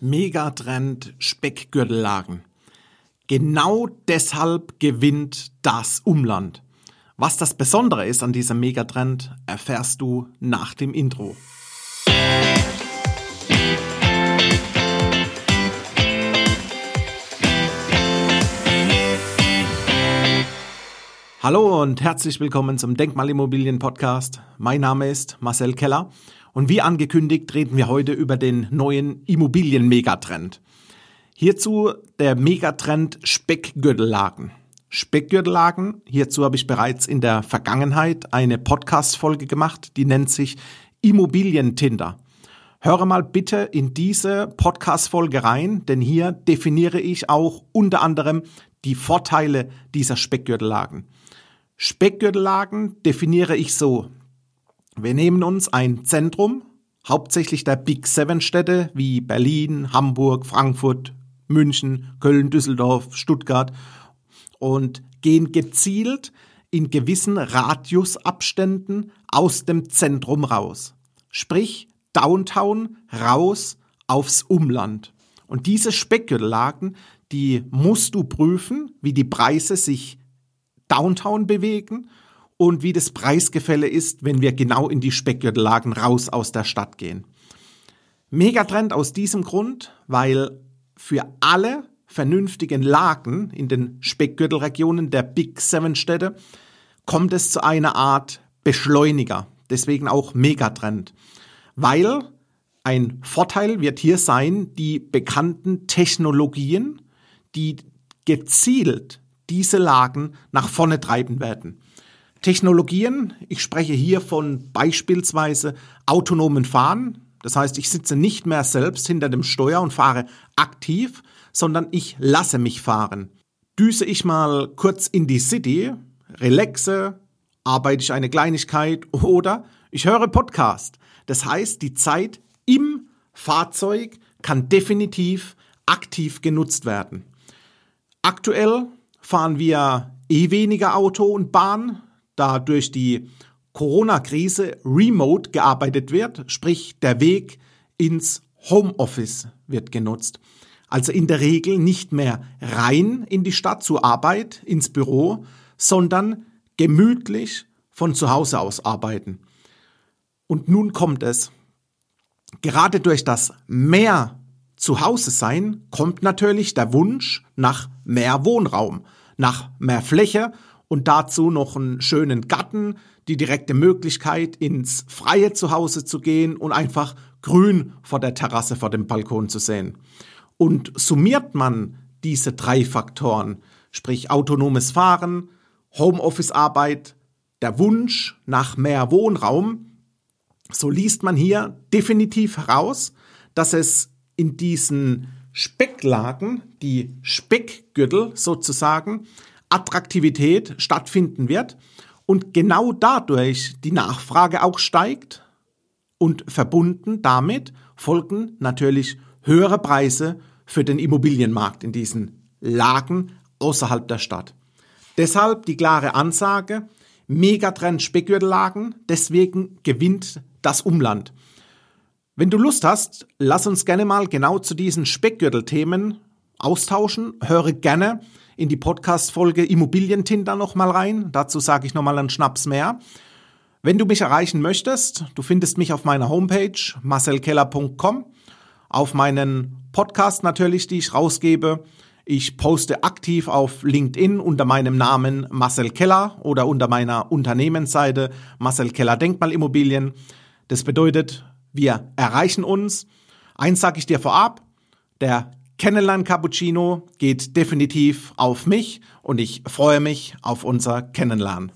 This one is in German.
Megatrend Speckgürtellagen. Genau deshalb gewinnt das Umland. Was das Besondere ist an diesem Megatrend, erfährst du nach dem Intro. Hallo und herzlich willkommen zum Denkmalimmobilien Podcast. Mein Name ist Marcel Keller und wie angekündigt reden wir heute über den neuen Immobilien-Megatrend. Hierzu der Megatrend Speckgürtellagen. Speckgürtellagen, hierzu habe ich bereits in der Vergangenheit eine Podcast-Folge gemacht, die nennt sich Immobilientinder. Höre mal bitte in diese Podcast-Folge rein, denn hier definiere ich auch unter anderem die Vorteile dieser Speckgürtellagen. Speckgürtellagen definiere ich so. Wir nehmen uns ein Zentrum, hauptsächlich der Big Seven Städte wie Berlin, Hamburg, Frankfurt, München, Köln, Düsseldorf, Stuttgart und gehen gezielt in gewissen Radiusabständen aus dem Zentrum raus. Sprich, Downtown raus aufs Umland. Und diese Speckgürtellagen, die musst du prüfen, wie die Preise sich Downtown bewegen und wie das Preisgefälle ist, wenn wir genau in die Speckgürtellagen raus aus der Stadt gehen. Megatrend aus diesem Grund, weil für alle vernünftigen Lagen in den Speckgürtelregionen der Big Seven Städte kommt es zu einer Art Beschleuniger. Deswegen auch Megatrend. Weil ein Vorteil wird hier sein, die bekannten Technologien, die gezielt diese Lagen nach vorne treiben werden. Technologien, ich spreche hier von beispielsweise autonomen Fahren. Das heißt, ich sitze nicht mehr selbst hinter dem Steuer und fahre aktiv, sondern ich lasse mich fahren. Düse ich mal kurz in die City, relaxe, arbeite ich eine Kleinigkeit oder ich höre Podcast. Das heißt, die Zeit im Fahrzeug kann definitiv aktiv genutzt werden. Aktuell fahren wir eh weniger Auto und Bahn, da durch die Corona-Krise remote gearbeitet wird, sprich der Weg ins Homeoffice wird genutzt. Also in der Regel nicht mehr rein in die Stadt zur Arbeit, ins Büro, sondern gemütlich von zu Hause aus arbeiten. Und nun kommt es. Gerade durch das mehr zu Hause sein kommt natürlich der Wunsch nach mehr Wohnraum, nach mehr Fläche und dazu noch einen schönen Garten, die direkte Möglichkeit ins freie Zuhause zu gehen und einfach grün vor der Terrasse, vor dem Balkon zu sehen. Und summiert man diese drei Faktoren, sprich autonomes Fahren, Homeoffice-Arbeit, der Wunsch nach mehr Wohnraum, so liest man hier definitiv heraus, dass es in diesen Specklagen, die Speckgürtel sozusagen, Attraktivität stattfinden wird und genau dadurch die Nachfrage auch steigt und verbunden damit folgen natürlich höhere Preise für den Immobilienmarkt in diesen Lagen außerhalb der Stadt. Deshalb die klare Ansage, Megatrend Speckgürtellagen, deswegen gewinnt das Umland. Wenn du Lust hast, lass uns gerne mal genau zu diesen Speckgürtelthemen austauschen. Höre gerne in die Podcast-Folge Immobilientinder nochmal rein. Dazu sage ich nochmal einen Schnaps mehr. Wenn du mich erreichen möchtest, du findest mich auf meiner Homepage marcelkeller.com, auf meinen Podcast natürlich, die ich rausgebe. Ich poste aktiv auf LinkedIn unter meinem Namen Marcel Keller oder unter meiner Unternehmensseite Marcel Keller Denkmalimmobilien. Das bedeutet, wir erreichen uns. Eins sage ich dir vorab, der Kennenlern Cappuccino geht definitiv auf mich und ich freue mich auf unser Kennenlernen.